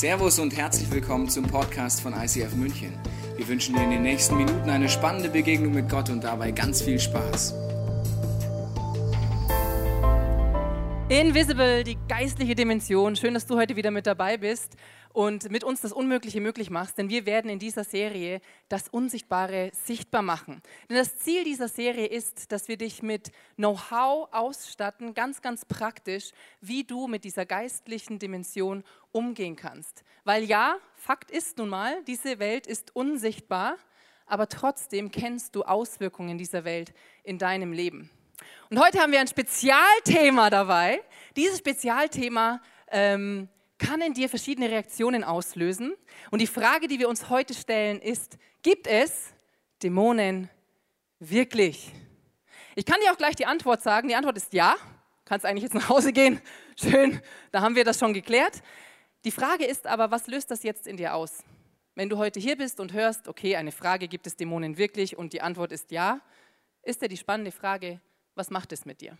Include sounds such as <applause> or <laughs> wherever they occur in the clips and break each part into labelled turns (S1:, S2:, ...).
S1: Servus und herzlich willkommen zum Podcast von ICF München. Wir wünschen dir in den nächsten Minuten eine spannende Begegnung mit Gott und dabei ganz viel Spaß.
S2: Invisible, die geistliche Dimension. Schön, dass du heute wieder mit dabei bist und mit uns das Unmögliche möglich machst, denn wir werden in dieser Serie das Unsichtbare sichtbar machen. Denn das Ziel dieser Serie ist, dass wir dich mit Know-how ausstatten, ganz, ganz praktisch, wie du mit dieser geistlichen Dimension umgehen kannst. Weil ja, Fakt ist nun mal, diese Welt ist unsichtbar, aber trotzdem kennst du Auswirkungen dieser Welt in deinem Leben. Und heute haben wir ein Spezialthema dabei. Dieses Spezialthema ähm, kann in dir verschiedene Reaktionen auslösen. Und die Frage, die wir uns heute stellen, ist, gibt es Dämonen wirklich? Ich kann dir auch gleich die Antwort sagen. Die Antwort ist ja. Kannst eigentlich jetzt nach Hause gehen. <laughs> Schön, da haben wir das schon geklärt. Die Frage ist aber, was löst das jetzt in dir aus? Wenn du heute hier bist und hörst, okay, eine Frage, gibt es Dämonen wirklich? Und die Antwort ist ja, ist ja die spannende Frage, was macht es mit dir?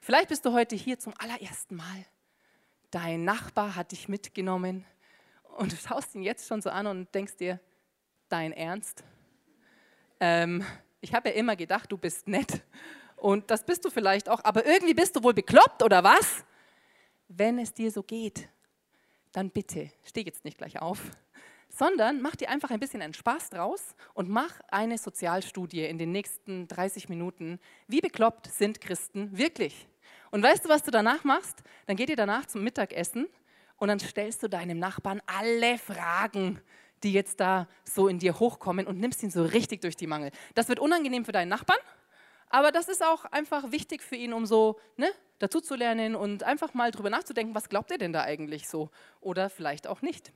S2: Vielleicht bist du heute hier zum allerersten Mal. Dein Nachbar hat dich mitgenommen und du schaust ihn jetzt schon so an und denkst dir, dein Ernst? Ähm, ich habe ja immer gedacht, du bist nett und das bist du vielleicht auch, aber irgendwie bist du wohl bekloppt oder was? Wenn es dir so geht, dann bitte, steh jetzt nicht gleich auf, sondern mach dir einfach ein bisschen einen Spaß draus und mach eine Sozialstudie in den nächsten 30 Minuten. Wie bekloppt sind Christen wirklich? Und weißt du, was du danach machst? Dann geht ihr danach zum Mittagessen und dann stellst du deinem Nachbarn alle Fragen, die jetzt da so in dir hochkommen und nimmst ihn so richtig durch die Mangel. Das wird unangenehm für deinen Nachbarn, aber das ist auch einfach wichtig für ihn, um so ne, dazu zu lernen und einfach mal drüber nachzudenken, was glaubt er denn da eigentlich so oder vielleicht auch nicht.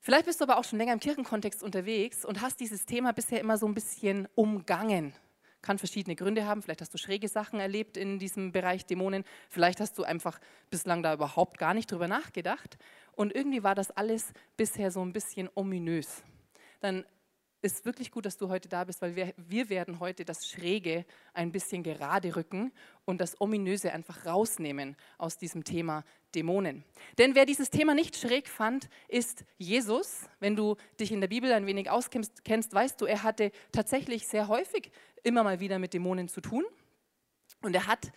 S2: Vielleicht bist du aber auch schon länger im Kirchenkontext unterwegs und hast dieses Thema bisher immer so ein bisschen umgangen. Kann verschiedene Gründe haben. Vielleicht hast du schräge Sachen erlebt in diesem Bereich Dämonen. Vielleicht hast du einfach bislang da überhaupt gar nicht drüber nachgedacht. Und irgendwie war das alles bisher so ein bisschen ominös. Dann ist wirklich gut, dass du heute da bist, weil wir, wir werden heute das Schräge ein bisschen gerade rücken und das Ominöse einfach rausnehmen aus diesem Thema Dämonen. Denn wer dieses Thema nicht schräg fand, ist Jesus. Wenn du dich in der Bibel ein wenig auskennst, kennst, weißt du, er hatte tatsächlich sehr häufig immer mal wieder mit Dämonen zu tun und er hat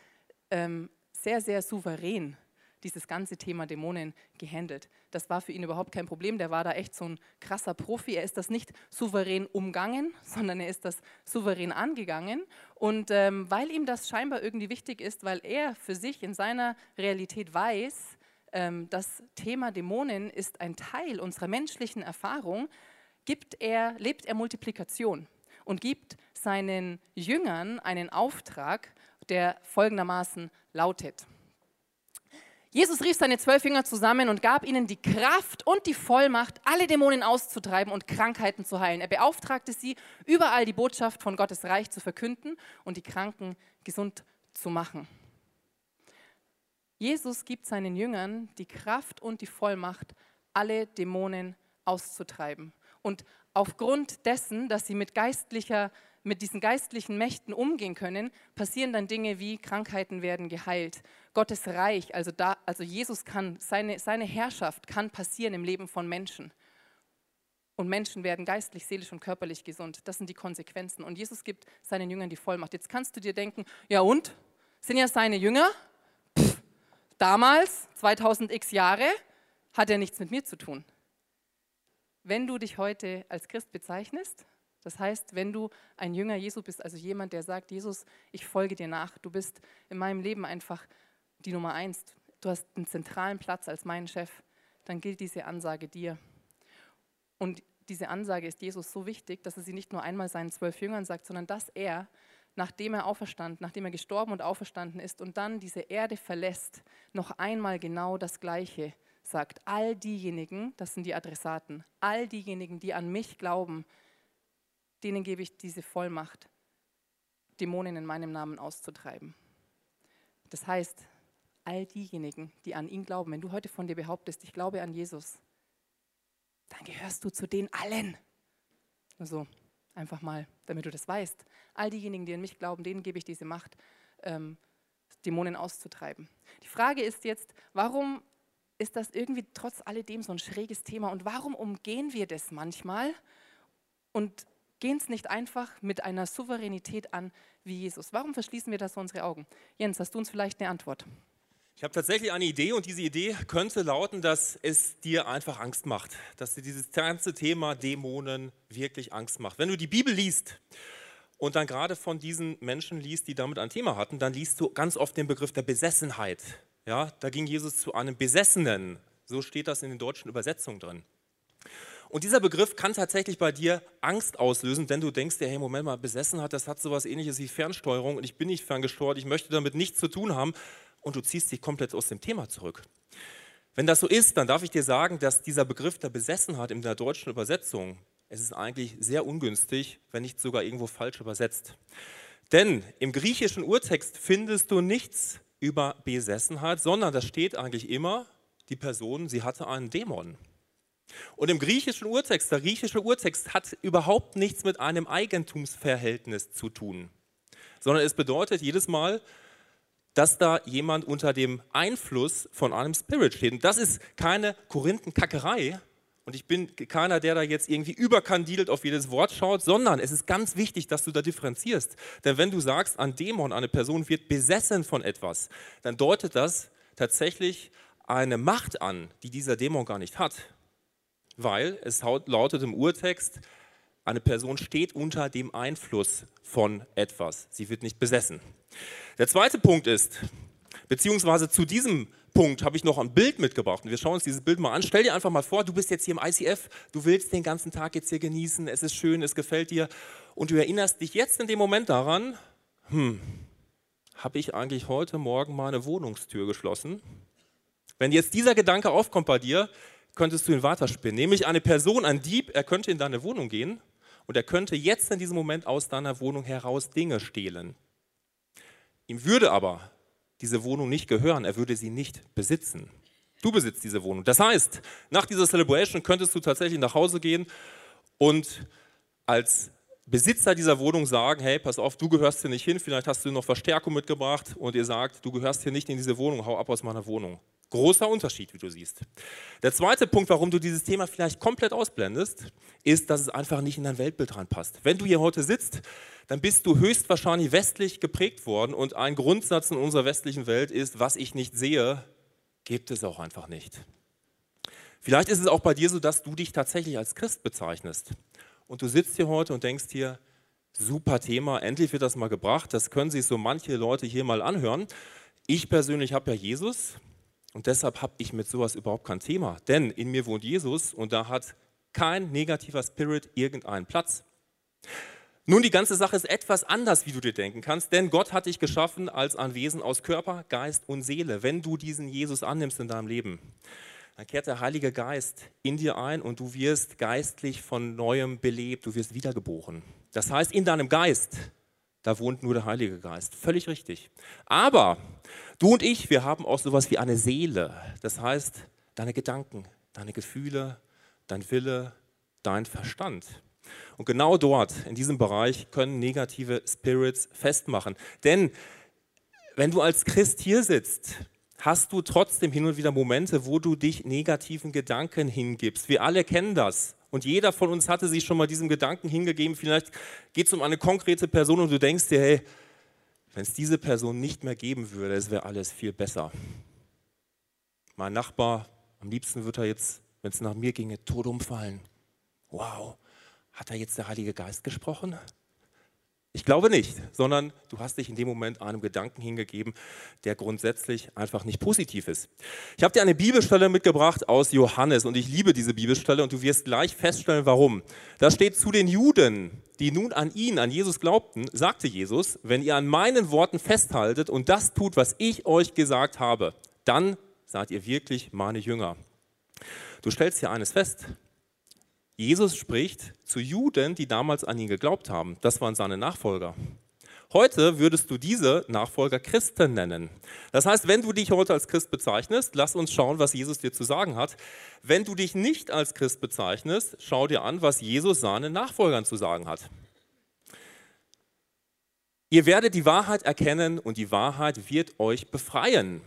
S2: ähm, sehr, sehr souverän dieses ganze Thema Dämonen gehandelt. Das war für ihn überhaupt kein Problem. Der war da echt so ein krasser Profi. Er ist das nicht souverän umgangen, <laughs> sondern er ist das souverän angegangen. Und ähm, weil ihm das scheinbar irgendwie wichtig ist, weil er für sich in seiner Realität weiß, ähm, das Thema Dämonen ist ein Teil unserer menschlichen Erfahrung, gibt er, lebt er Multiplikation und gibt seinen Jüngern einen Auftrag, der folgendermaßen lautet. Jesus rief seine zwölf Jünger zusammen und gab ihnen die Kraft und die Vollmacht, alle Dämonen auszutreiben und Krankheiten zu heilen. Er beauftragte sie, überall die Botschaft von Gottes Reich zu verkünden und die Kranken gesund zu machen. Jesus gibt seinen Jüngern die Kraft und die Vollmacht, alle Dämonen auszutreiben. Und aufgrund dessen, dass sie mit geistlicher mit diesen geistlichen Mächten umgehen können, passieren dann Dinge wie Krankheiten werden geheilt. Gottes Reich, also, da, also Jesus kann, seine, seine Herrschaft kann passieren im Leben von Menschen. Und Menschen werden geistlich, seelisch und körperlich gesund. Das sind die Konsequenzen. Und Jesus gibt seinen Jüngern die Vollmacht. Jetzt kannst du dir denken, ja und? Sind ja seine Jünger? Pff, damals, 2000 x Jahre, hat er nichts mit mir zu tun. Wenn du dich heute als Christ bezeichnest, das heißt, wenn du ein Jünger Jesu bist, also jemand, der sagt, Jesus, ich folge dir nach, du bist in meinem Leben einfach die Nummer eins, du hast einen zentralen Platz als mein Chef, dann gilt diese Ansage dir. Und diese Ansage ist Jesus so wichtig, dass er sie nicht nur einmal seinen zwölf Jüngern sagt, sondern dass er, nachdem er auferstanden, nachdem er gestorben und auferstanden ist und dann diese Erde verlässt, noch einmal genau das Gleiche sagt. All diejenigen, das sind die Adressaten, all diejenigen, die an mich glauben, denen gebe ich diese Vollmacht, Dämonen in meinem Namen auszutreiben. Das heißt, all diejenigen, die an ihn glauben, wenn du heute von dir behauptest, ich glaube an Jesus, dann gehörst du zu den allen. Also einfach mal, damit du das weißt. All diejenigen, die an mich glauben, denen gebe ich diese Macht, ähm, Dämonen auszutreiben. Die Frage ist jetzt, warum ist das irgendwie trotz alledem so ein schräges Thema. Und warum umgehen wir das manchmal und gehen es nicht einfach mit einer Souveränität an wie Jesus? Warum verschließen wir da so unsere Augen? Jens, hast du uns vielleicht eine Antwort?
S3: Ich habe tatsächlich eine Idee und diese Idee könnte lauten, dass es dir einfach Angst macht, dass dir dieses ganze Thema Dämonen wirklich Angst macht. Wenn du die Bibel liest und dann gerade von diesen Menschen liest, die damit ein Thema hatten, dann liest du ganz oft den Begriff der Besessenheit. Ja, da ging Jesus zu einem Besessenen. So steht das in den deutschen Übersetzungen drin. Und dieser Begriff kann tatsächlich bei dir Angst auslösen, denn du denkst dir, hey, Moment mal, Besessenheit, das hat sowas ähnliches wie Fernsteuerung und ich bin nicht ferngesteuert, ich möchte damit nichts zu tun haben und du ziehst dich komplett aus dem Thema zurück. Wenn das so ist, dann darf ich dir sagen, dass dieser Begriff der Besessenheit in der deutschen Übersetzung, es ist eigentlich sehr ungünstig, wenn nicht sogar irgendwo falsch übersetzt. Denn im griechischen Urtext findest du nichts über Besessenheit, sondern da steht eigentlich immer, die Person, sie hatte einen Dämon. Und im griechischen Urtext, der griechische Urtext hat überhaupt nichts mit einem Eigentumsverhältnis zu tun, sondern es bedeutet jedes Mal, dass da jemand unter dem Einfluss von einem Spirit steht. Und das ist keine Korinthenkackerei. Und ich bin keiner, der da jetzt irgendwie überkandidelt auf jedes Wort schaut, sondern es ist ganz wichtig, dass du da differenzierst. Denn wenn du sagst, ein Dämon, eine Person wird besessen von etwas, dann deutet das tatsächlich eine Macht an, die dieser Dämon gar nicht hat. Weil es lautet im Urtext, eine Person steht unter dem Einfluss von etwas. Sie wird nicht besessen. Der zweite Punkt ist, beziehungsweise zu diesem Punkt habe ich noch ein Bild mitgebracht. Und wir schauen uns dieses Bild mal an. Stell dir einfach mal vor, du bist jetzt hier im ICF, du willst den ganzen Tag jetzt hier genießen, es ist schön, es gefällt dir. Und du erinnerst dich jetzt in dem Moment daran, hm, habe ich eigentlich heute Morgen meine Wohnungstür geschlossen? Wenn jetzt dieser Gedanke aufkommt bei dir, könntest du ihn weiterspinnen. Nämlich eine Person, ein Dieb, er könnte in deine Wohnung gehen und er könnte jetzt in diesem Moment aus deiner Wohnung heraus Dinge stehlen. Ihm würde aber diese Wohnung nicht gehören, er würde sie nicht besitzen. Du besitzt diese Wohnung. Das heißt, nach dieser Celebration könntest du tatsächlich nach Hause gehen und als Besitzer dieser Wohnung sagen, hey, pass auf, du gehörst hier nicht hin, vielleicht hast du noch Verstärkung mitgebracht und ihr sagt, du gehörst hier nicht in diese Wohnung, hau ab aus meiner Wohnung. Großer Unterschied, wie du siehst. Der zweite Punkt, warum du dieses Thema vielleicht komplett ausblendest, ist, dass es einfach nicht in dein Weltbild reinpasst. Wenn du hier heute sitzt, dann bist du höchstwahrscheinlich westlich geprägt worden und ein Grundsatz in unserer westlichen Welt ist, was ich nicht sehe, gibt es auch einfach nicht. Vielleicht ist es auch bei dir so, dass du dich tatsächlich als Christ bezeichnest. Und du sitzt hier heute und denkst hier, super Thema, endlich wird das mal gebracht, das können sich so manche Leute hier mal anhören. Ich persönlich habe ja Jesus, und deshalb habe ich mit sowas überhaupt kein Thema. Denn in mir wohnt Jesus und da hat kein negativer Spirit irgendeinen Platz. Nun, die ganze Sache ist etwas anders, wie du dir denken kannst, denn Gott hat dich geschaffen als ein Wesen aus Körper, Geist und Seele. Wenn du diesen Jesus annimmst in deinem Leben, dann kehrt der Heilige Geist in dir ein und du wirst geistlich von neuem belebt, du wirst wiedergeboren. Das heißt, in deinem Geist, da wohnt nur der Heilige Geist. Völlig richtig. Aber Du und ich, wir haben auch sowas wie eine Seele. Das heißt, deine Gedanken, deine Gefühle, dein Wille, dein Verstand. Und genau dort, in diesem Bereich, können negative Spirits festmachen. Denn wenn du als Christ hier sitzt, hast du trotzdem hin und wieder Momente, wo du dich negativen Gedanken hingibst. Wir alle kennen das. Und jeder von uns hatte sich schon mal diesem Gedanken hingegeben. Vielleicht geht es um eine konkrete Person und du denkst dir, hey, wenn es diese Person nicht mehr geben würde, es wäre alles viel besser. Mein Nachbar, am liebsten wird er jetzt, wenn es nach mir ginge, tot umfallen. Wow, hat da jetzt der Heilige Geist gesprochen? Ich glaube nicht, sondern du hast dich in dem Moment einem Gedanken hingegeben, der grundsätzlich einfach nicht positiv ist. Ich habe dir eine Bibelstelle mitgebracht aus Johannes und ich liebe diese Bibelstelle und du wirst gleich feststellen, warum. Da steht zu den Juden, die nun an ihn, an Jesus glaubten, sagte Jesus, wenn ihr an meinen Worten festhaltet und das tut, was ich euch gesagt habe, dann seid ihr wirklich meine Jünger. Du stellst hier eines fest, Jesus spricht zu Juden, die damals an ihn geglaubt haben. Das waren seine Nachfolger. Heute würdest du diese Nachfolger Christen nennen. Das heißt, wenn du dich heute als Christ bezeichnest, lass uns schauen, was Jesus dir zu sagen hat. Wenn du dich nicht als Christ bezeichnest, schau dir an, was Jesus seinen Nachfolgern zu sagen hat. Ihr werdet die Wahrheit erkennen und die Wahrheit wird euch befreien.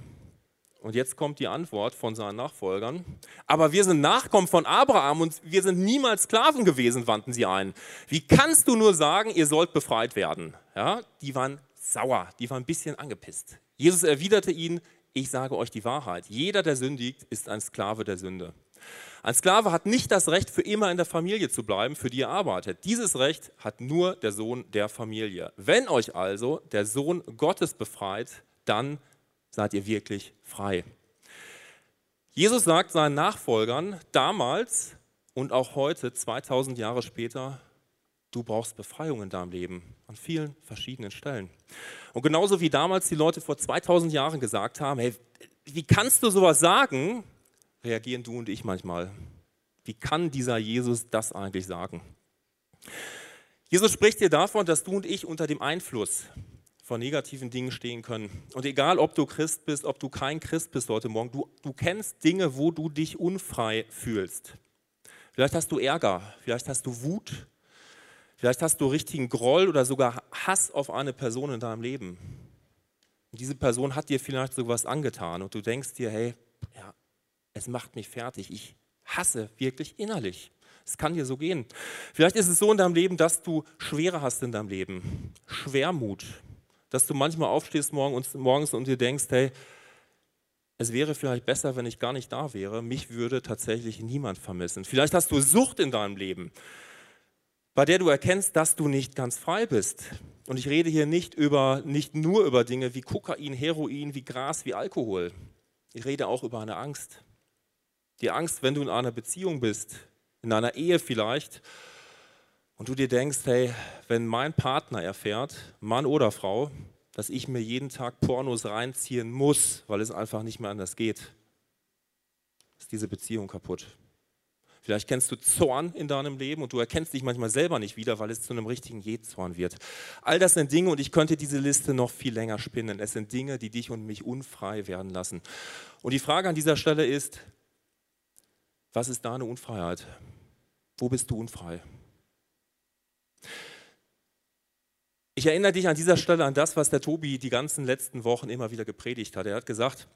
S3: Und jetzt kommt die Antwort von seinen Nachfolgern. Aber wir sind Nachkommen von Abraham und wir sind niemals Sklaven gewesen, wandten sie ein. Wie kannst du nur sagen, ihr sollt befreit werden? Ja, die waren sauer, die waren ein bisschen angepisst. Jesus erwiderte ihnen, ich sage euch die Wahrheit. Jeder, der sündigt, ist ein Sklave der Sünde. Ein Sklave hat nicht das Recht, für immer in der Familie zu bleiben, für die er arbeitet. Dieses Recht hat nur der Sohn der Familie. Wenn euch also der Sohn Gottes befreit, dann seid ihr wirklich frei. Jesus sagt seinen Nachfolgern damals und auch heute, 2000 Jahre später, du brauchst Befreiung in deinem Leben an vielen verschiedenen Stellen. Und genauso wie damals die Leute vor 2000 Jahren gesagt haben, hey, wie kannst du sowas sagen, reagieren du und ich manchmal. Wie kann dieser Jesus das eigentlich sagen? Jesus spricht hier davon, dass du und ich unter dem Einfluss vor negativen Dingen stehen können. Und egal, ob du Christ bist, ob du kein Christ bist heute Morgen, du, du kennst Dinge, wo du dich unfrei fühlst. Vielleicht hast du Ärger, vielleicht hast du Wut, vielleicht hast du richtigen Groll oder sogar Hass auf eine Person in deinem Leben. Und diese Person hat dir vielleicht sowas angetan und du denkst dir, hey, ja, es macht mich fertig, ich hasse wirklich innerlich. Es kann dir so gehen. Vielleicht ist es so in deinem Leben, dass du Schwere hast in deinem Leben, Schwermut, dass du manchmal aufstehst morgens und dir denkst, hey, es wäre vielleicht besser, wenn ich gar nicht da wäre. Mich würde tatsächlich niemand vermissen. Vielleicht hast du Sucht in deinem Leben, bei der du erkennst, dass du nicht ganz frei bist. Und ich rede hier nicht, über, nicht nur über Dinge wie Kokain, Heroin, wie Gras, wie Alkohol. Ich rede auch über eine Angst. Die Angst, wenn du in einer Beziehung bist, in einer Ehe vielleicht, und du dir denkst, hey, wenn mein Partner erfährt, Mann oder Frau, dass ich mir jeden Tag Pornos reinziehen muss, weil es einfach nicht mehr anders geht, ist diese Beziehung kaputt. Vielleicht kennst du Zorn in deinem Leben und du erkennst dich manchmal selber nicht wieder, weil es zu einem richtigen Jezorn wird. All das sind Dinge und ich könnte diese Liste noch viel länger spinnen. Es sind Dinge, die dich und mich unfrei werden lassen. Und die Frage an dieser Stelle ist, was ist deine Unfreiheit? Wo bist du unfrei? Ich erinnere dich an dieser Stelle an das, was der Tobi die ganzen letzten Wochen immer wieder gepredigt hat. Er hat gesagt,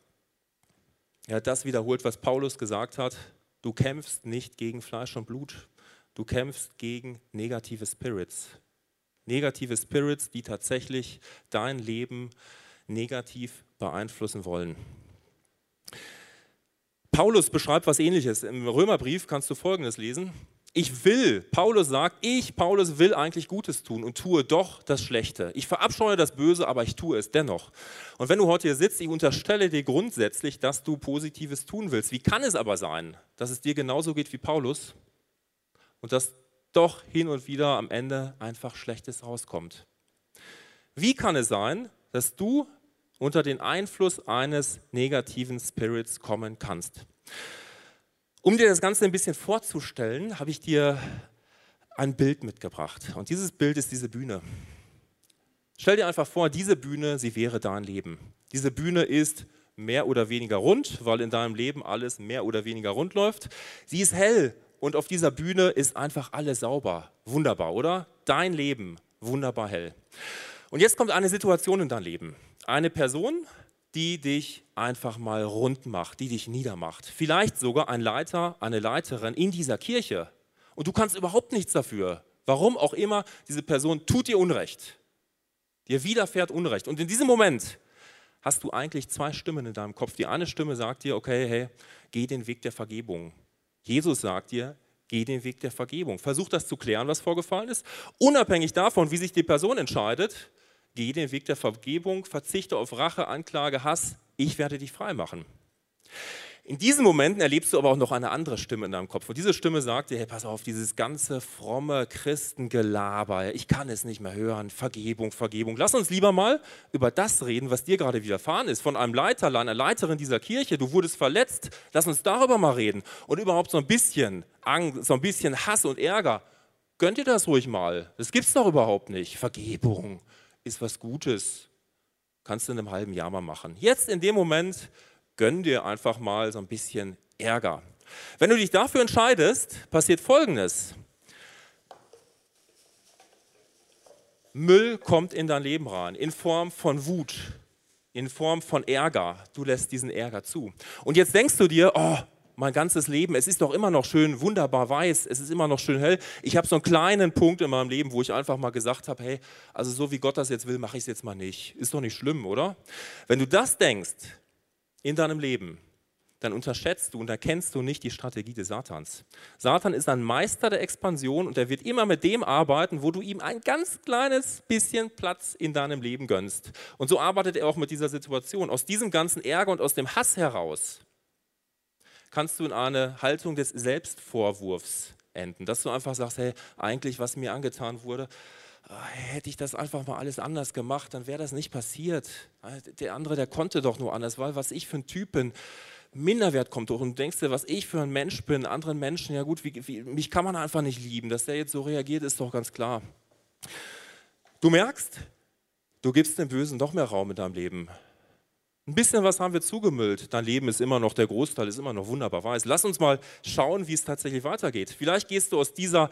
S3: er hat das wiederholt, was Paulus gesagt hat. Du kämpfst nicht gegen Fleisch und Blut, du kämpfst gegen negative Spirits. Negative Spirits, die tatsächlich dein Leben negativ beeinflussen wollen. Paulus beschreibt was ähnliches. Im Römerbrief kannst du folgendes lesen. Ich will, Paulus sagt, ich, Paulus, will eigentlich Gutes tun und tue doch das Schlechte. Ich verabscheue das Böse, aber ich tue es dennoch. Und wenn du heute hier sitzt, ich unterstelle dir grundsätzlich, dass du Positives tun willst. Wie kann es aber sein, dass es dir genauso geht wie Paulus und dass doch hin und wieder am Ende einfach Schlechtes rauskommt? Wie kann es sein, dass du unter den Einfluss eines negativen Spirits kommen kannst. Um dir das Ganze ein bisschen vorzustellen, habe ich dir ein Bild mitgebracht. Und dieses Bild ist diese Bühne. Stell dir einfach vor, diese Bühne, sie wäre dein Leben. Diese Bühne ist mehr oder weniger rund, weil in deinem Leben alles mehr oder weniger rund läuft. Sie ist hell und auf dieser Bühne ist einfach alles sauber. Wunderbar, oder? Dein Leben, wunderbar hell. Und jetzt kommt eine Situation in dein Leben eine Person, die dich einfach mal rund macht, die dich niedermacht. Vielleicht sogar ein Leiter, eine Leiterin in dieser Kirche. Und du kannst überhaupt nichts dafür. Warum auch immer, diese Person tut dir Unrecht. Dir widerfährt Unrecht. Und in diesem Moment hast du eigentlich zwei Stimmen in deinem Kopf. Die eine Stimme sagt dir, okay, hey, geh den Weg der Vergebung. Jesus sagt dir, geh den Weg der Vergebung. Versuch das zu klären, was vorgefallen ist. Unabhängig davon, wie sich die Person entscheidet, Geh den Weg der Vergebung, verzichte auf Rache, Anklage, Hass. Ich werde dich frei machen. In diesen Momenten erlebst du aber auch noch eine andere Stimme in deinem Kopf. Und diese Stimme sagt dir, hey, pass auf, dieses ganze fromme Christengelaber, ich kann es nicht mehr hören. Vergebung, Vergebung. Lass uns lieber mal über das reden, was dir gerade widerfahren ist. Von einem Leiter, einer Leiterin dieser Kirche, du wurdest verletzt. Lass uns darüber mal reden. Und überhaupt so ein bisschen Angst, so ein bisschen Hass und Ärger. Gönnt ihr das ruhig mal. Das gibt es doch überhaupt nicht. Vergebung, ist was Gutes. Kannst du in einem halben Jahr mal machen. Jetzt in dem Moment gönn dir einfach mal so ein bisschen Ärger. Wenn du dich dafür entscheidest, passiert Folgendes. Müll kommt in dein Leben rein, in Form von Wut, in Form von Ärger. Du lässt diesen Ärger zu. Und jetzt denkst du dir, oh, mein ganzes Leben, es ist doch immer noch schön, wunderbar weiß, es ist immer noch schön hell. Ich habe so einen kleinen Punkt in meinem Leben, wo ich einfach mal gesagt habe, hey, also so wie Gott das jetzt will, mache ich es jetzt mal nicht. Ist doch nicht schlimm, oder? Wenn du das denkst in deinem Leben, dann unterschätzt du und erkennst du nicht die Strategie des Satans. Satan ist ein Meister der Expansion und er wird immer mit dem arbeiten, wo du ihm ein ganz kleines bisschen Platz in deinem Leben gönnst. Und so arbeitet er auch mit dieser Situation. Aus diesem ganzen Ärger und aus dem Hass heraus kannst du in eine Haltung des Selbstvorwurfs enden, dass du einfach sagst, hey, eigentlich was mir angetan wurde, ah, hätte ich das einfach mal alles anders gemacht, dann wäre das nicht passiert. Der andere, der konnte doch nur anders, weil was ich für ein Typ bin, Minderwert kommt durch und du denkst dir, was ich für ein Mensch bin, anderen Menschen, ja gut, wie, wie, mich kann man einfach nicht lieben. Dass der jetzt so reagiert, ist doch ganz klar. Du merkst, du gibst dem Bösen doch mehr Raum in deinem Leben. Ein bisschen was haben wir zugemüllt. Dein Leben ist immer noch, der Großteil ist immer noch wunderbar weiß. Lass uns mal schauen, wie es tatsächlich weitergeht. Vielleicht gehst du aus dieser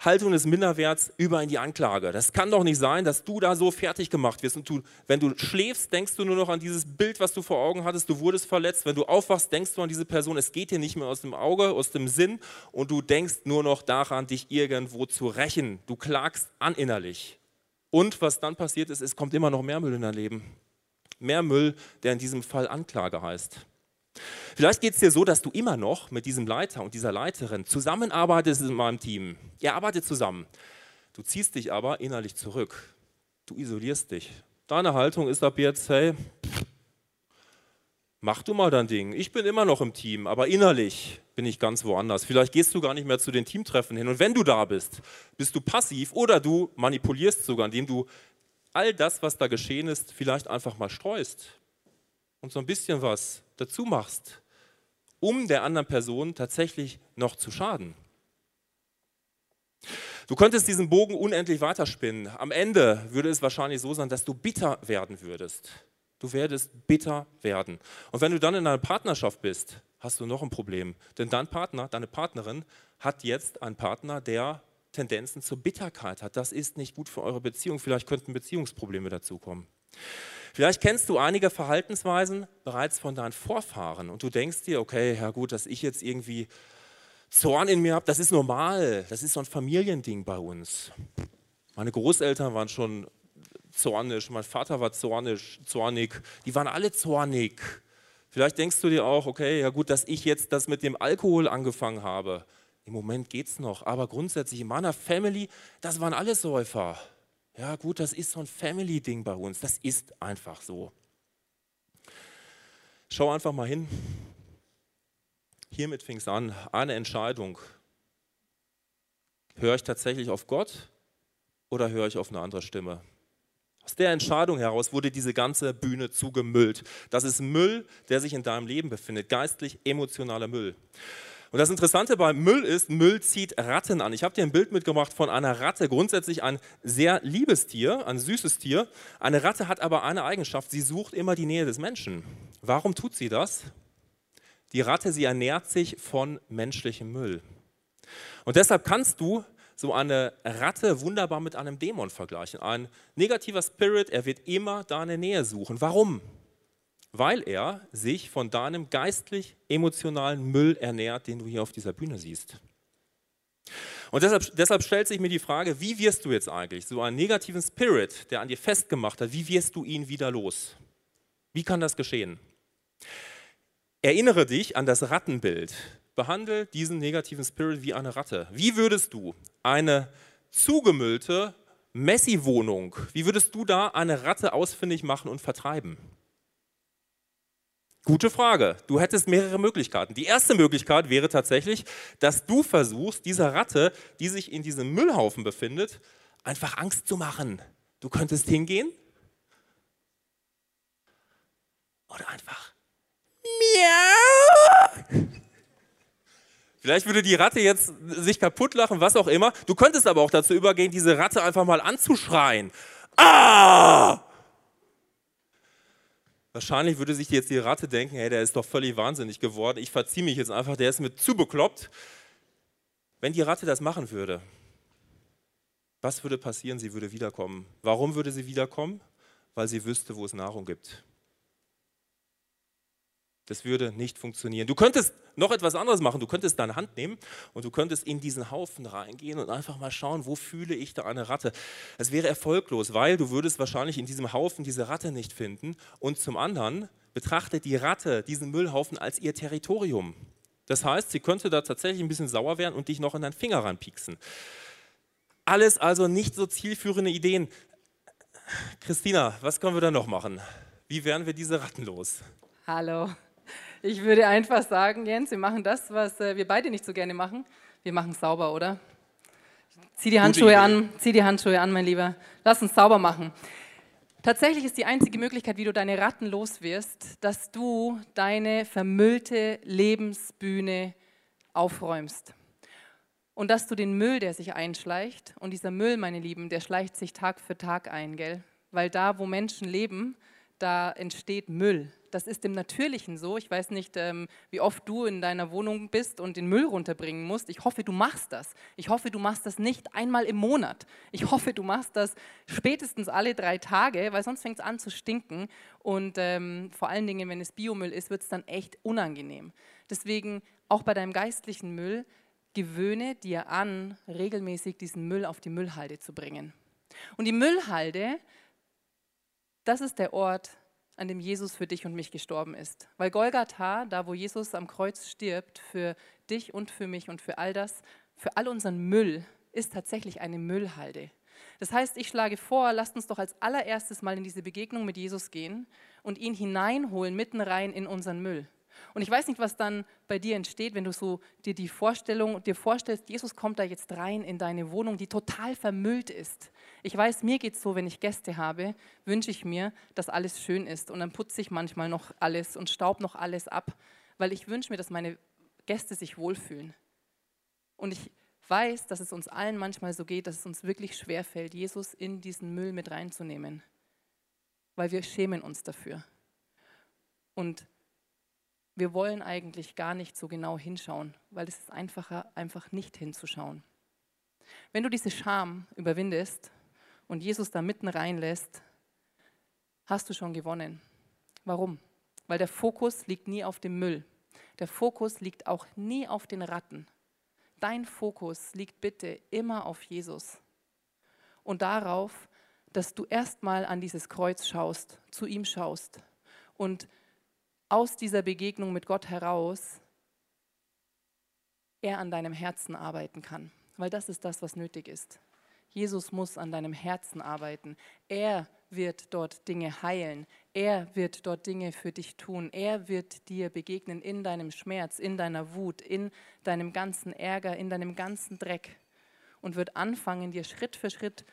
S3: Haltung des Minderwerts über in die Anklage. Das kann doch nicht sein, dass du da so fertig gemacht wirst. Und du, wenn du schläfst, denkst du nur noch an dieses Bild, was du vor Augen hattest. Du wurdest verletzt. Wenn du aufwachst, denkst du an diese Person. Es geht dir nicht mehr aus dem Auge, aus dem Sinn. Und du denkst nur noch daran, dich irgendwo zu rächen. Du klagst an innerlich. Und was dann passiert ist, es kommt immer noch mehr Müll in dein Leben. Mehr Müll, der in diesem Fall Anklage heißt. Vielleicht geht es dir so, dass du immer noch mit diesem Leiter und dieser Leiterin zusammenarbeitest in meinem Team. Ihr arbeitet zusammen. Du ziehst dich aber innerlich zurück. Du isolierst dich. Deine Haltung ist ab jetzt, hey, mach du mal dein Ding. Ich bin immer noch im Team, aber innerlich bin ich ganz woanders. Vielleicht gehst du gar nicht mehr zu den Teamtreffen hin. Und wenn du da bist, bist du passiv oder du manipulierst sogar, indem du all das, was da geschehen ist, vielleicht einfach mal streust und so ein bisschen was dazu machst, um der anderen Person tatsächlich noch zu schaden. Du könntest diesen Bogen unendlich weiterspinnen. Am Ende würde es wahrscheinlich so sein, dass du bitter werden würdest. Du werdest bitter werden. Und wenn du dann in einer Partnerschaft bist, hast du noch ein Problem. Denn dein Partner, deine Partnerin hat jetzt einen Partner, der Tendenzen zur Bitterkeit hat. Das ist nicht gut für eure Beziehung. Vielleicht könnten Beziehungsprobleme dazukommen. Vielleicht kennst du einige Verhaltensweisen bereits von deinen Vorfahren und du denkst dir, okay, ja gut, dass ich jetzt irgendwie Zorn in mir habe, das ist normal, das ist so ein Familiending bei uns. Meine Großeltern waren schon zornig, mein Vater war zornig, zornig, die waren alle zornig. Vielleicht denkst du dir auch, okay, ja gut, dass ich jetzt das mit dem Alkohol angefangen habe. Im Moment geht es noch, aber grundsätzlich in meiner Family, das waren alle Säufer. Ja gut, das ist so ein Family-Ding bei uns. Das ist einfach so. Schau einfach mal hin. Hiermit fing es an. Eine Entscheidung. Höre ich tatsächlich auf Gott oder höre ich auf eine andere Stimme? Aus der Entscheidung heraus wurde diese ganze Bühne zugemüllt. Das ist Müll, der sich in deinem Leben befindet. Geistlich emotionaler Müll. Und das Interessante bei Müll ist, Müll zieht Ratten an. Ich habe dir ein Bild mitgemacht von einer Ratte, grundsätzlich ein sehr liebes Tier, ein süßes Tier. Eine Ratte hat aber eine Eigenschaft, sie sucht immer die Nähe des Menschen. Warum tut sie das? Die Ratte, sie ernährt sich von menschlichem Müll. Und deshalb kannst du so eine Ratte wunderbar mit einem Dämon vergleichen. Ein negativer Spirit, er wird immer deine Nähe suchen. Warum? Weil er sich von deinem geistlich-emotionalen Müll ernährt, den du hier auf dieser Bühne siehst. Und deshalb, deshalb, stellt sich mir die Frage, wie wirst du jetzt eigentlich so einen negativen Spirit, der an dir festgemacht hat, wie wirst du ihn wieder los? Wie kann das geschehen? Erinnere dich an das Rattenbild. Behandle diesen negativen Spirit wie eine Ratte. Wie würdest du eine zugemüllte Messi-Wohnung, wie würdest du da eine Ratte ausfindig machen und vertreiben? Gute Frage. Du hättest mehrere Möglichkeiten. Die erste Möglichkeit wäre tatsächlich, dass du versuchst, dieser Ratte, die sich in diesem Müllhaufen befindet, einfach Angst zu machen. Du könntest hingehen oder einfach Miau. Vielleicht würde die Ratte jetzt sich kaputt lachen, was auch immer. Du könntest aber auch dazu übergehen, diese Ratte einfach mal anzuschreien. Ah! Wahrscheinlich würde sich jetzt die Ratte denken, hey, der ist doch völlig wahnsinnig geworden, ich verziehe mich jetzt einfach, der ist mit zu bekloppt. Wenn die Ratte das machen würde, was würde passieren? Sie würde wiederkommen. Warum würde sie wiederkommen? Weil sie wüsste, wo es Nahrung gibt. Das würde nicht funktionieren. Du könntest noch etwas anderes machen. Du könntest deine Hand nehmen und du könntest in diesen Haufen reingehen und einfach mal schauen, wo fühle ich da eine Ratte. Es wäre erfolglos, weil du würdest wahrscheinlich in diesem Haufen diese Ratte nicht finden. Und zum anderen betrachtet die Ratte diesen Müllhaufen als ihr Territorium. Das heißt, sie könnte da tatsächlich ein bisschen sauer werden und dich noch in deinen Finger ranpieksen. Alles also nicht so zielführende Ideen. Christina, was können wir da noch machen? Wie werden wir diese Ratten los?
S2: Hallo. Ich würde einfach sagen, Jens, wir machen das, was äh, wir beide nicht so gerne machen. Wir machen sauber, oder? Zieh die Handschuhe an, zieh die Handschuhe an, mein Lieber. Lass uns sauber machen. Tatsächlich ist die einzige Möglichkeit, wie du deine Ratten los wirst, dass du deine vermüllte Lebensbühne aufräumst. Und dass du den Müll, der sich einschleicht, und dieser Müll, meine Lieben, der schleicht sich Tag für Tag ein, gell? Weil da, wo Menschen leben, da entsteht Müll das ist im Natürlichen so. Ich weiß nicht, ähm, wie oft du in deiner Wohnung bist und den Müll runterbringen musst. Ich hoffe, du machst das. Ich hoffe, du machst das nicht einmal im Monat. Ich hoffe, du machst das spätestens alle drei Tage, weil sonst fängt es an zu stinken. Und ähm, vor allen Dingen, wenn es Biomüll ist, wird es dann echt unangenehm. Deswegen auch bei deinem geistlichen Müll, gewöhne dir an, regelmäßig diesen Müll auf die Müllhalde zu bringen. Und die Müllhalde, das ist der Ort, an dem Jesus für dich und mich gestorben ist. Weil Golgatha, da wo Jesus am Kreuz stirbt, für dich und für mich und für all das, für all unseren Müll, ist tatsächlich eine Müllhalde. Das heißt, ich schlage vor, lasst uns doch als allererstes mal in diese Begegnung mit Jesus gehen und ihn hineinholen, mitten rein in unseren Müll. Und ich weiß nicht, was dann bei dir entsteht, wenn du so dir die Vorstellung dir vorstellst, Jesus kommt da jetzt rein in deine Wohnung, die total vermüllt ist. Ich weiß, mir geht es so, wenn ich Gäste habe, wünsche ich mir, dass alles schön ist und dann putze ich manchmal noch alles und staub noch alles ab, weil ich wünsche mir, dass meine Gäste sich wohlfühlen. Und ich weiß, dass es uns allen manchmal so geht, dass es uns wirklich schwer fällt, Jesus in diesen Müll mit reinzunehmen, weil wir schämen uns dafür. Und wir wollen eigentlich gar nicht so genau hinschauen, weil es ist einfacher, einfach nicht hinzuschauen. Wenn du diese Scham überwindest und Jesus da mitten reinlässt, hast du schon gewonnen. Warum? Weil der Fokus liegt nie auf dem Müll. Der Fokus liegt auch nie auf den Ratten. Dein Fokus liegt bitte immer auf Jesus und darauf, dass du erstmal an dieses Kreuz schaust, zu ihm schaust und aus dieser Begegnung mit Gott heraus er an deinem Herzen arbeiten kann, weil das ist das, was nötig ist. Jesus muss an deinem Herzen arbeiten. Er wird dort Dinge heilen. Er wird dort Dinge für dich tun. Er wird dir begegnen in deinem Schmerz, in deiner Wut, in deinem ganzen Ärger, in deinem ganzen Dreck und wird anfangen, dir Schritt für Schritt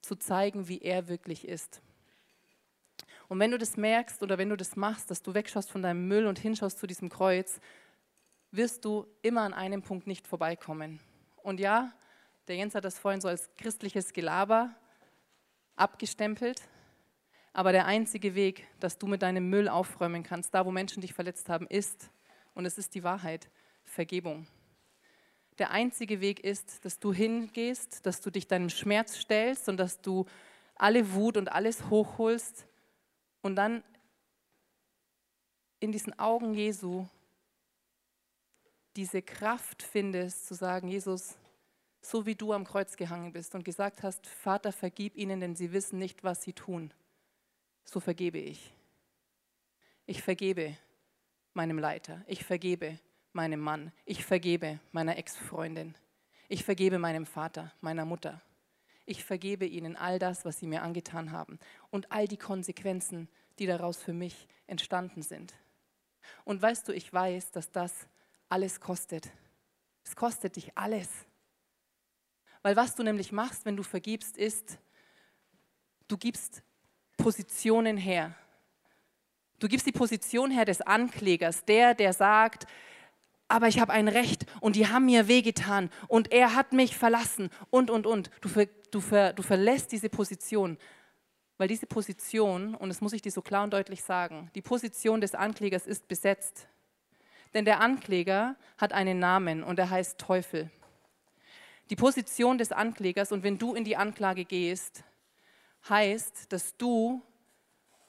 S2: zu zeigen, wie er wirklich ist. Und wenn du das merkst oder wenn du das machst, dass du wegschaust von deinem Müll und hinschaust zu diesem Kreuz, wirst du immer an einem Punkt nicht vorbeikommen. Und ja, der Jens hat das vorhin so als christliches Gelaber abgestempelt, aber der einzige Weg, dass du mit deinem Müll aufräumen kannst, da wo Menschen dich verletzt haben, ist, und es ist die Wahrheit, Vergebung. Der einzige Weg ist, dass du hingehst, dass du dich deinem Schmerz stellst und dass du alle Wut und alles hochholst und dann in diesen Augen Jesu diese Kraft findest, zu sagen, Jesus, so wie du am Kreuz gehangen bist und gesagt hast, Vater, vergib ihnen, denn sie wissen nicht, was sie tun, so vergebe ich. Ich vergebe meinem Leiter, ich vergebe meinem Mann, ich vergebe meiner Ex-Freundin, ich vergebe meinem Vater, meiner Mutter. Ich vergebe ihnen all das, was sie mir angetan haben und all die Konsequenzen, die daraus für mich entstanden sind. Und weißt du, ich weiß, dass das alles kostet. Es kostet dich alles. Weil was du nämlich machst, wenn du vergibst, ist, du gibst Positionen her. Du gibst die Position her des Anklägers, der, der sagt, aber ich habe ein Recht und die haben mir wehgetan und er hat mich verlassen und, und, und. Du, ver, du, ver, du verlässt diese Position, weil diese Position, und das muss ich dir so klar und deutlich sagen, die Position des Anklägers ist besetzt. Denn der Ankläger hat einen Namen und er heißt Teufel. Die Position des Anklägers, und wenn du in die Anklage gehst, heißt, dass du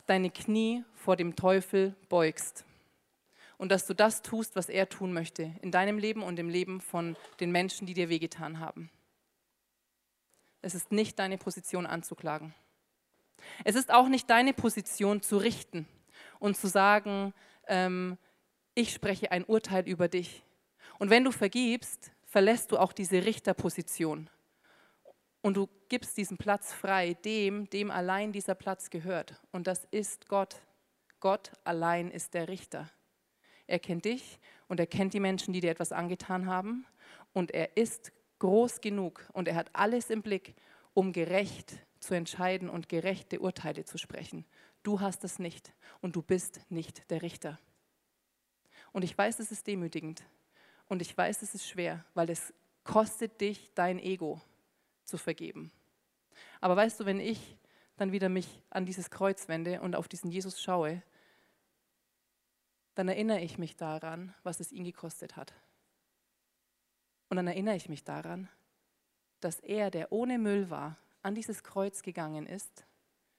S2: deine Knie vor dem Teufel beugst. und dass du das tust, was er tun möchte, in deinem Leben und im Leben von den Menschen, die dir wehgetan haben. Es ist nicht deine Position anzuklagen. Es ist auch nicht deine Position zu richten und zu sagen, ähm, ich spreche ein Urteil über dich. Und wenn du vergibst, verlässt du auch diese Richterposition. Und du gibst diesen Platz frei dem, dem allein dieser Platz gehört. Und das ist Gott. Gott allein ist der Richter. Er kennt dich und er kennt die Menschen, die dir etwas angetan haben. Und er ist groß genug und er hat alles im Blick, um gerecht zu entscheiden und gerechte Urteile zu sprechen. Du hast es nicht und du bist nicht der Richter. Und ich weiß, es ist demütigend und ich weiß, es ist schwer, weil es kostet dich dein Ego zu vergeben. Aber weißt du, wenn ich dann wieder mich an dieses Kreuz wende und auf diesen Jesus schaue, dann erinnere ich mich daran, was es ihn gekostet hat. Und dann erinnere ich mich daran, dass er, der ohne Müll war, an dieses Kreuz gegangen ist,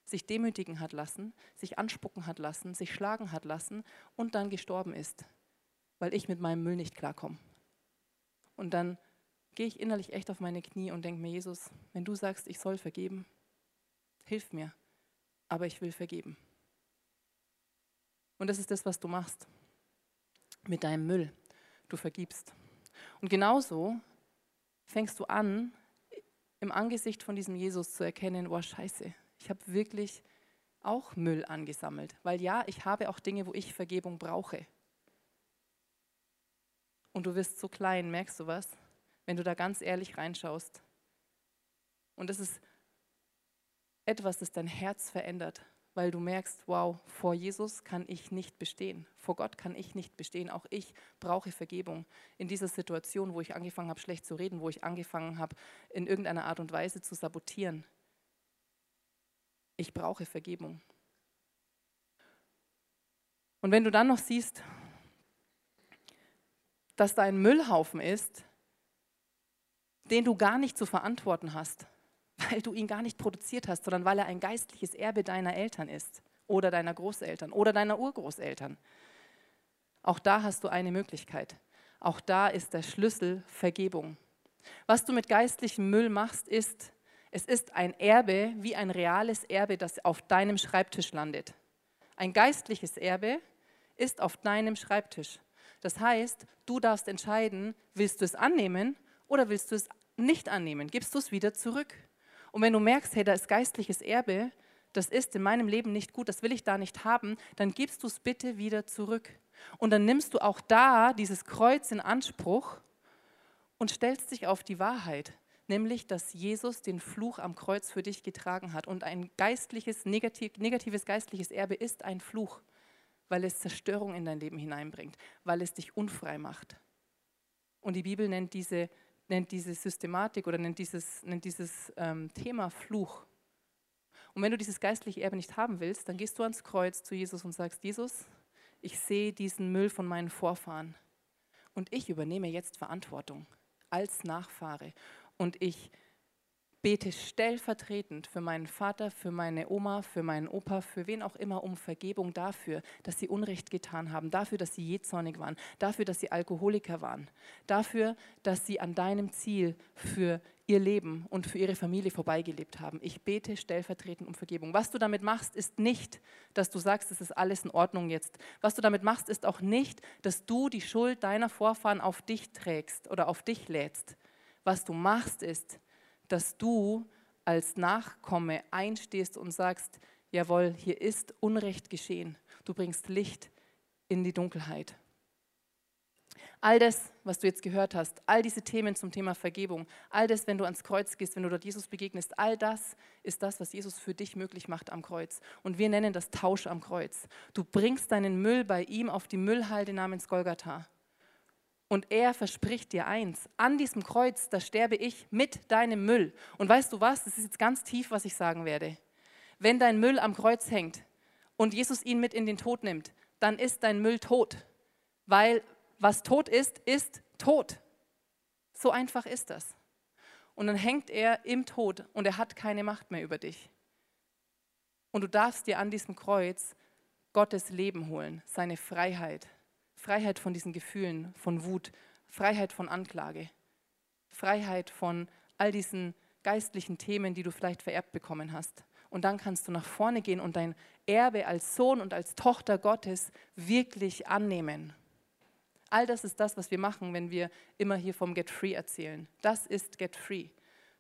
S2: sich demütigen hat lassen, sich anspucken hat lassen, sich schlagen hat lassen und dann gestorben ist, weil ich mit meinem Müll nicht klarkomme. Und dann gehe ich innerlich echt auf meine Knie und denke mir, Jesus, wenn du sagst, ich soll vergeben, hilf mir, aber ich will vergeben. Und das ist das, was du machst mit deinem Müll. Du vergibst. Und genauso fängst du an, im Angesicht von diesem Jesus zu erkennen, oh scheiße, ich habe wirklich auch Müll angesammelt. Weil ja, ich habe auch Dinge, wo ich Vergebung brauche. Und du wirst so klein, merkst du was? Wenn du da ganz ehrlich reinschaust. Und das ist etwas, das dein Herz verändert weil du merkst, wow, vor Jesus kann ich nicht bestehen, vor Gott kann ich nicht bestehen, auch ich brauche Vergebung. In dieser Situation, wo ich angefangen habe, schlecht zu reden, wo ich angefangen habe, in irgendeiner Art und Weise zu sabotieren, ich brauche Vergebung. Und wenn du dann noch siehst, dass da ein Müllhaufen ist, den du gar nicht zu verantworten hast, weil du ihn gar nicht produziert hast, sondern weil er ein geistliches Erbe deiner Eltern ist oder deiner Großeltern oder deiner Urgroßeltern. Auch da hast du eine Möglichkeit. Auch da ist der Schlüssel Vergebung. Was du mit geistlichem Müll machst, ist, es ist ein Erbe wie ein reales Erbe, das auf deinem Schreibtisch landet. Ein geistliches Erbe ist auf deinem Schreibtisch. Das heißt, du darfst entscheiden, willst du es annehmen oder willst du es nicht annehmen? Gibst du es wieder zurück? Und wenn du merkst, hey, da ist geistliches Erbe, das ist in meinem Leben nicht gut, das will ich da nicht haben, dann gibst du es bitte wieder zurück. Und dann nimmst du auch da dieses Kreuz in Anspruch und stellst dich auf die Wahrheit, nämlich dass Jesus den Fluch am Kreuz für dich getragen hat. Und ein geistliches, negativ, negatives geistliches Erbe ist ein Fluch, weil es Zerstörung in dein Leben hineinbringt, weil es dich unfrei macht. Und die Bibel nennt diese nennt diese Systematik oder nennt dieses, nennt dieses ähm, Thema Fluch. Und wenn du dieses geistliche Erbe nicht haben willst, dann gehst du ans Kreuz zu Jesus und sagst, Jesus, ich sehe diesen Müll von meinen Vorfahren und ich übernehme jetzt Verantwortung als Nachfahre und ich bete stellvertretend für meinen Vater, für meine Oma, für meinen Opa, für wen auch immer um Vergebung dafür, dass sie Unrecht getan haben, dafür, dass sie jähzornig waren, dafür, dass sie Alkoholiker waren, dafür, dass sie an deinem Ziel für ihr Leben und für ihre Familie vorbeigelebt haben. Ich bete stellvertretend um Vergebung. Was du damit machst, ist nicht, dass du sagst, es ist alles in Ordnung jetzt. Was du damit machst, ist auch nicht, dass du die Schuld deiner Vorfahren auf dich trägst oder auf dich lädst. Was du machst, ist, dass du als Nachkomme einstehst und sagst, jawohl, hier ist Unrecht geschehen. Du bringst Licht in die Dunkelheit. All das, was du jetzt gehört hast, all diese Themen zum Thema Vergebung, all das, wenn du ans Kreuz gehst, wenn du dort Jesus begegnest, all das ist das, was Jesus für dich möglich macht am Kreuz. Und wir nennen das Tausch am Kreuz. Du bringst deinen Müll bei ihm auf die Müllhalde namens Golgatha. Und er verspricht dir eins, an diesem Kreuz, da sterbe ich mit deinem Müll. Und weißt du was, das ist jetzt ganz tief, was ich sagen werde. Wenn dein Müll am Kreuz hängt und Jesus ihn mit in den Tod nimmt, dann ist dein Müll tot. Weil was tot ist, ist tot. So einfach ist das. Und dann hängt er im Tod und er hat keine Macht mehr über dich. Und du darfst dir an diesem Kreuz Gottes Leben holen, seine Freiheit, Freiheit von diesen Gefühlen, von Wut, Freiheit von Anklage, Freiheit von all diesen geistlichen Themen, die du vielleicht vererbt bekommen hast. Und dann kannst du nach vorne gehen und dein Erbe als Sohn und als Tochter Gottes wirklich annehmen. All das ist das, was wir machen, wenn wir immer hier vom Get Free erzählen. Das ist Get Free.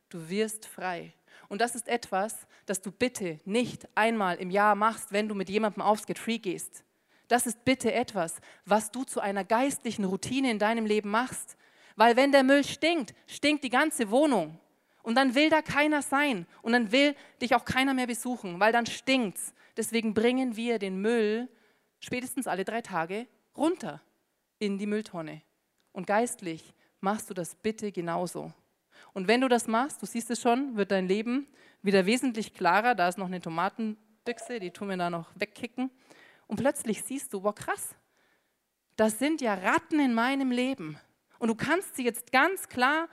S2: Du wirst frei. Und das ist etwas, das du bitte nicht einmal im Jahr machst, wenn du mit jemandem aufs Get Free gehst. Das ist bitte etwas, was du zu einer geistlichen Routine in deinem Leben machst. Weil wenn der Müll stinkt, stinkt die ganze Wohnung. Und dann will da keiner sein. Und dann will dich auch keiner mehr besuchen, weil dann stinkt's. Deswegen bringen wir den Müll spätestens alle drei Tage runter in die Mülltonne. Und geistlich machst du das bitte genauso. Und wenn du das machst, du siehst es schon, wird dein Leben wieder wesentlich klarer. Da ist noch eine Tomatenbüchse, die tun wir da noch wegkicken. Und plötzlich siehst du, wow, krass, das sind ja Ratten in meinem Leben. Und du kannst sie jetzt ganz klar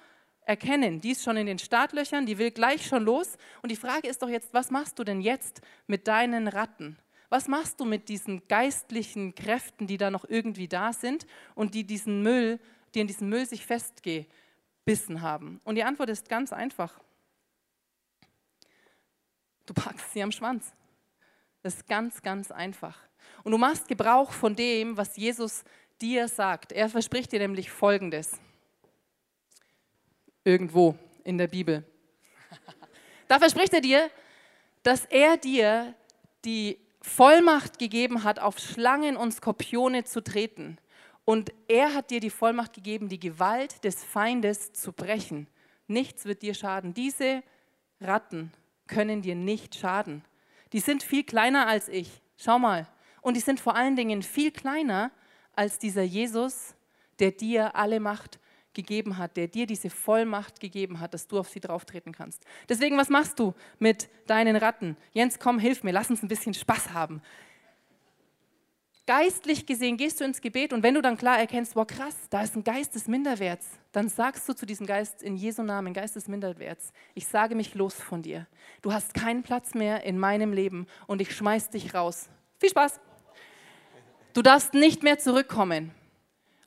S2: erkennen. Die ist schon in den Startlöchern, die will gleich schon los. Und die Frage ist doch jetzt, was machst du denn jetzt mit deinen Ratten? Was machst du mit diesen geistlichen Kräften, die da noch irgendwie da sind und die diesen Müll, die in diesem Müll sich festgebissen haben? Und die Antwort ist ganz einfach. Du packst sie am Schwanz. Das ist ganz, ganz einfach. Und du machst Gebrauch von dem, was Jesus dir sagt. Er verspricht dir nämlich Folgendes irgendwo in der Bibel. <laughs> Da verspricht er dir, dass er dir die Vollmacht gegeben hat, auf Schlangen und Skorpione zu treten. Und er hat dir die Vollmacht gegeben, die Gewalt des Feindes zu brechen. Nichts wird dir schaden. Diese Ratten können dir nicht schaden. Die sind viel kleiner als ich. Schau mal. Und die sind vor allen Dingen viel kleiner als dieser Jesus, der dir alle Macht gegeben hat, der dir diese Vollmacht gegeben hat, dass du auf sie drauftreten kannst. Deswegen, was machst du mit deinen Ratten? Jens, komm, hilf mir, lass uns ein bisschen Spaß haben. Geistlich gesehen gehst du ins Gebet und wenn du dann klar erkennst, wow krass, da ist ein Geist des Minderwerts, dann sagst du zu diesem Geist in Jesu Namen, Geist des Minderwerts, ich sage mich los von dir. Du hast keinen Platz mehr in meinem Leben und ich schmeiß dich raus. Viel Spaß. Du darfst nicht mehr zurückkommen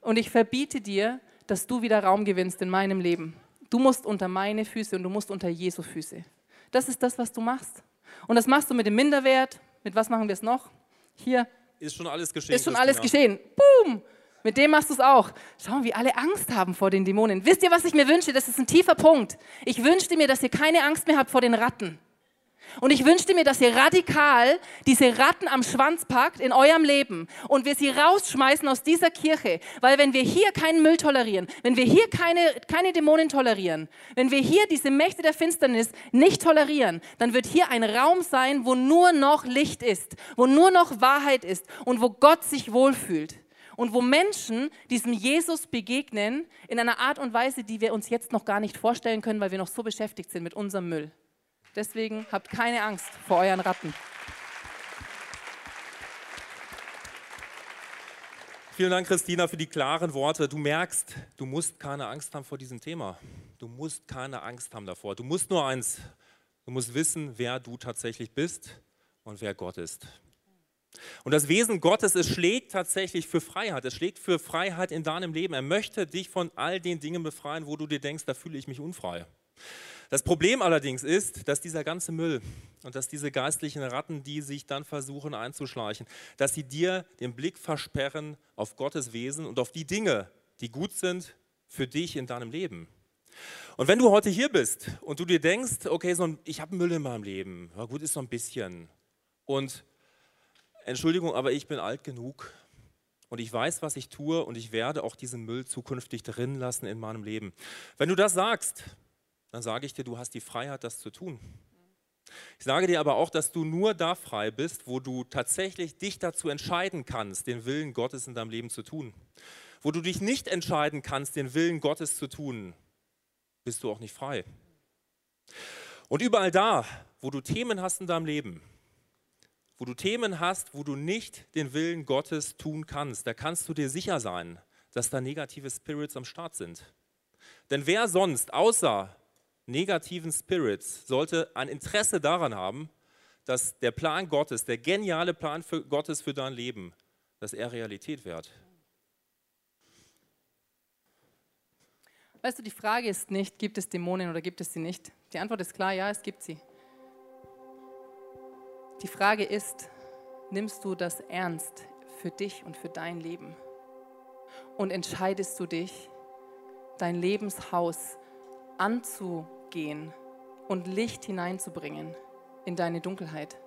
S2: und ich verbiete dir, dass du wieder Raum gewinnst in meinem Leben. Du musst unter meine Füße und du musst unter Jesu Füße. Das ist das, was du machst. Und das machst du mit dem Minderwert. Mit was machen wir es noch? Hier.
S3: Ist schon alles geschehen.
S2: Ist schon alles geschehen. Boom! Mit dem machst du es auch. Schau, wie alle Angst haben vor den Dämonen. Wisst ihr, was ich mir wünsche? Das ist ein tiefer Punkt. Ich wünschte mir, dass ihr keine Angst mehr habt vor den Ratten. Und ich wünschte mir, dass ihr radikal diese Ratten am Schwanz packt in eurem Leben und wir sie rausschmeißen aus dieser Kirche. Weil wenn wir hier keinen Müll tolerieren, wenn wir hier keine, keine Dämonen tolerieren, wenn wir hier diese Mächte der Finsternis nicht tolerieren, dann wird hier ein Raum sein, wo nur noch Licht ist, wo nur noch Wahrheit ist und wo Gott sich wohlfühlt. Und wo Menschen diesem Jesus begegnen in einer Art und Weise, die wir uns jetzt noch gar nicht vorstellen können, weil wir noch so beschäftigt sind mit unserem Müll. Deswegen habt keine Angst vor euren Ratten.
S3: Vielen Dank, Christina, für die klaren Worte. Du merkst, du musst keine Angst haben vor diesem Thema. Du musst keine Angst haben davor. Du musst nur eins, du musst wissen, wer du tatsächlich bist und wer Gott ist. Und das Wesen Gottes, es schlägt tatsächlich für Freiheit. Es schlägt für Freiheit in deinem Leben. Er möchte dich von all den Dingen befreien, wo du dir denkst, da fühle ich mich unfrei. Das Problem allerdings ist, dass dieser ganze Müll und dass diese geistlichen Ratten, die sich dann versuchen einzuschleichen, dass sie dir den Blick versperren auf Gottes Wesen und auf die Dinge, die gut sind für dich in deinem Leben. Und wenn du heute hier bist und du dir denkst, okay, so ein, ich habe Müll in meinem Leben, ja gut, ist so ein bisschen. Und Entschuldigung, aber ich bin alt genug und ich weiß, was ich tue und ich werde auch diesen Müll zukünftig drin lassen in meinem Leben. Wenn du das sagst, dann sage ich dir, du hast die Freiheit, das zu tun. Ich sage dir aber auch, dass du nur da frei bist, wo du tatsächlich dich dazu entscheiden kannst, den Willen Gottes in deinem Leben zu tun. Wo du dich nicht entscheiden kannst, den Willen Gottes zu tun, bist du auch nicht frei. Und überall da, wo du Themen hast in deinem Leben, wo du Themen hast, wo du nicht den Willen Gottes tun kannst, da kannst du dir sicher sein, dass da negative Spirits am Start sind. Denn wer sonst außer negativen Spirits sollte ein Interesse daran haben, dass der Plan Gottes, der geniale Plan für Gottes für dein Leben, dass er Realität wird.
S2: Weißt du, die Frage ist nicht, gibt es Dämonen oder gibt es sie nicht? Die Antwort ist klar, ja, es gibt sie. Die Frage ist, nimmst du das ernst für dich und für dein Leben? Und entscheidest du dich, dein Lebenshaus anzu, anzugehen und Licht hineinzubringen in deine Dunkelheit,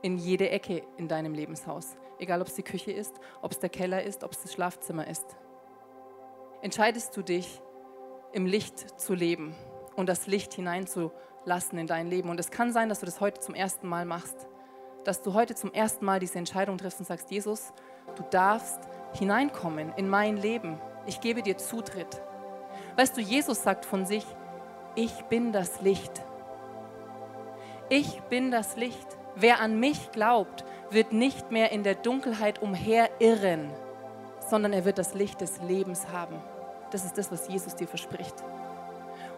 S2: in jede Ecke in deinem Lebenshaus, egal ob es die Küche ist, ob es der Keller ist, ob es das Schlafzimmer ist. Entscheidest du dich, im Licht zu leben und das Licht hineinzulassen in dein Leben. Und es kann sein, dass du das heute zum ersten Mal machst. Dass du heute zum ersten Mal diese Entscheidung triffst und sagst, Jesus, du darfst hineinkommen in mein Leben. Ich gebe dir Zutritt. Weißt du, Jesus sagt von sich, ich bin das Licht. Ich bin das Licht. Wer an mich glaubt, wird nicht mehr in der Dunkelheit umherirren, sondern er wird das Licht des Lebens haben. Das ist das, was Jesus dir verspricht.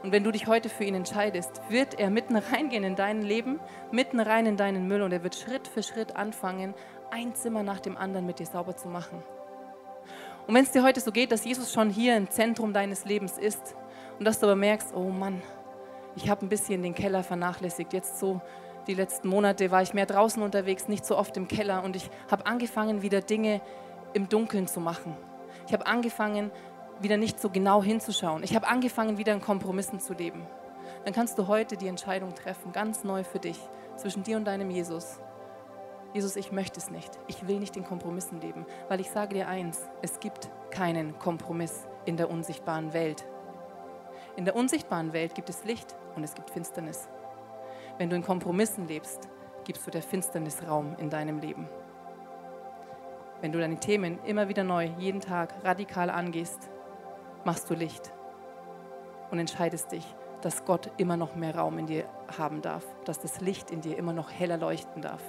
S2: Und wenn du dich heute für ihn entscheidest, wird er mitten reingehen in dein Leben, mitten rein in deinen Müll und er wird Schritt für Schritt anfangen, ein Zimmer nach dem anderen mit dir sauber zu machen. Und wenn es dir heute so geht, dass Jesus schon hier im Zentrum deines Lebens ist und dass du aber merkst, oh Mann, ich habe ein bisschen den Keller vernachlässigt. Jetzt so die letzten Monate war ich mehr draußen unterwegs, nicht so oft im Keller und ich habe angefangen, wieder Dinge im Dunkeln zu machen. Ich habe angefangen, wieder nicht so genau hinzuschauen. Ich habe angefangen, wieder in Kompromissen zu leben. Dann kannst du heute die Entscheidung treffen, ganz neu für dich, zwischen dir und deinem Jesus. Jesus, ich möchte es nicht. Ich will nicht in Kompromissen leben, weil ich sage dir eins, es gibt keinen Kompromiss in der unsichtbaren Welt. In der unsichtbaren Welt gibt es Licht und es gibt Finsternis. Wenn du in Kompromissen lebst, gibst du der Finsternis Raum in deinem Leben. Wenn du deine Themen immer wieder neu, jeden Tag radikal angehst, machst du Licht und entscheidest dich, dass Gott immer noch mehr Raum in dir haben darf, dass das Licht in dir immer noch heller leuchten darf.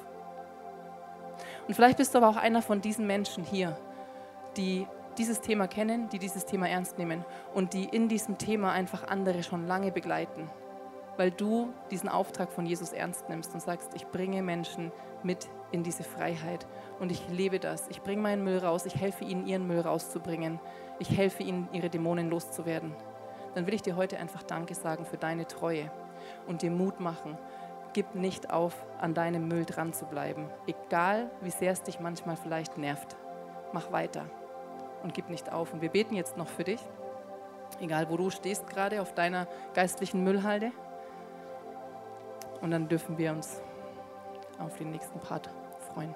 S2: Und vielleicht bist du aber auch einer von diesen Menschen hier, die dieses Thema kennen, die dieses Thema ernst nehmen und die in diesem Thema einfach andere schon lange begleiten, weil du diesen Auftrag von Jesus ernst nimmst und sagst, ich bringe Menschen mit in diese Freiheit und ich lebe das. Ich bringe meinen Müll raus, ich helfe ihnen, ihren Müll rauszubringen ich helfe ihnen, ihre Dämonen loszuwerden, dann will ich dir heute einfach Danke sagen für deine Treue und dir Mut machen. Gib nicht auf, an deinem Müll dran zu bleiben, egal wie sehr es dich manchmal vielleicht nervt. Mach weiter und gib nicht auf. Und wir beten jetzt noch für dich, egal wo du stehst gerade auf deiner geistlichen Müllhalde. Und dann dürfen wir uns auf den nächsten Part freuen.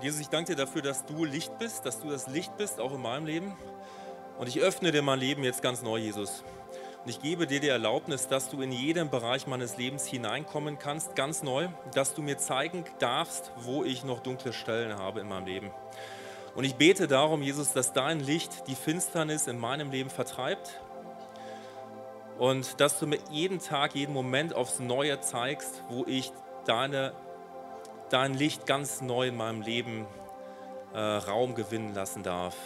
S3: Jesus, ich danke dir dafür, dass du Licht bist, dass du das Licht bist, auch in meinem Leben. Und ich öffne dir mein Leben jetzt ganz neu, Jesus. Und ich gebe dir die Erlaubnis, dass du in jeden Bereich meines Lebens hineinkommen kannst, ganz neu, dass du mir zeigen darfst, wo ich noch dunkle Stellen habe in meinem Leben. Und ich bete darum, Jesus, dass dein Licht die Finsternis in meinem Leben vertreibt und dass du mir jeden Tag, jeden Moment aufs Neue zeigst, wo ich deine dein Licht ganz neu in meinem Leben äh, Raum gewinnen lassen darf.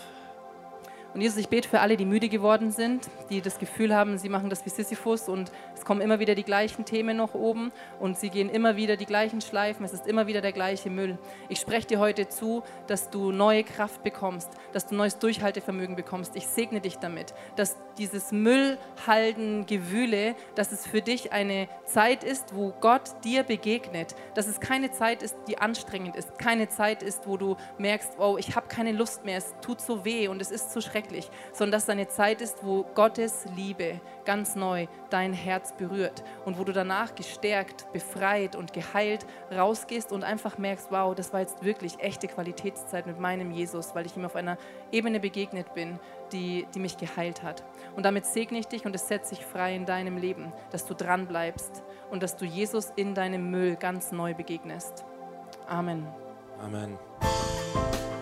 S2: Und Jesus, ich bete für alle, die müde geworden sind, die das Gefühl haben, sie machen das wie Sisyphus und es kommen immer wieder die gleichen Themen noch oben und sie gehen immer wieder die gleichen Schleifen, es ist immer wieder der gleiche Müll. Ich spreche dir heute zu, dass du neue Kraft bekommst, dass du neues Durchhaltevermögen bekommst. Ich segne dich damit, dass dieses Müllhalden-Gewühle, dass es für dich eine Zeit ist, wo Gott dir begegnet, dass es keine Zeit ist, die anstrengend ist, keine Zeit ist, wo du merkst, oh, ich habe keine Lust mehr, es tut so weh und es ist so schrecklich. Sondern dass es eine Zeit ist, wo Gottes Liebe ganz neu dein Berührt und wo du danach gestärkt, befreit und geheilt rausgehst und einfach merkst, wow, das war jetzt wirklich echte Qualitätszeit mit meinem Jesus, weil ich ihm auf einer Ebene begegnet bin, die, die mich geheilt hat. Und damit segne ich dich und es setzt sich frei in deinem Leben, dass du dran bleibst und dass du Jesus in deinem Müll ganz neu begegnest. Amen.
S3: Amen.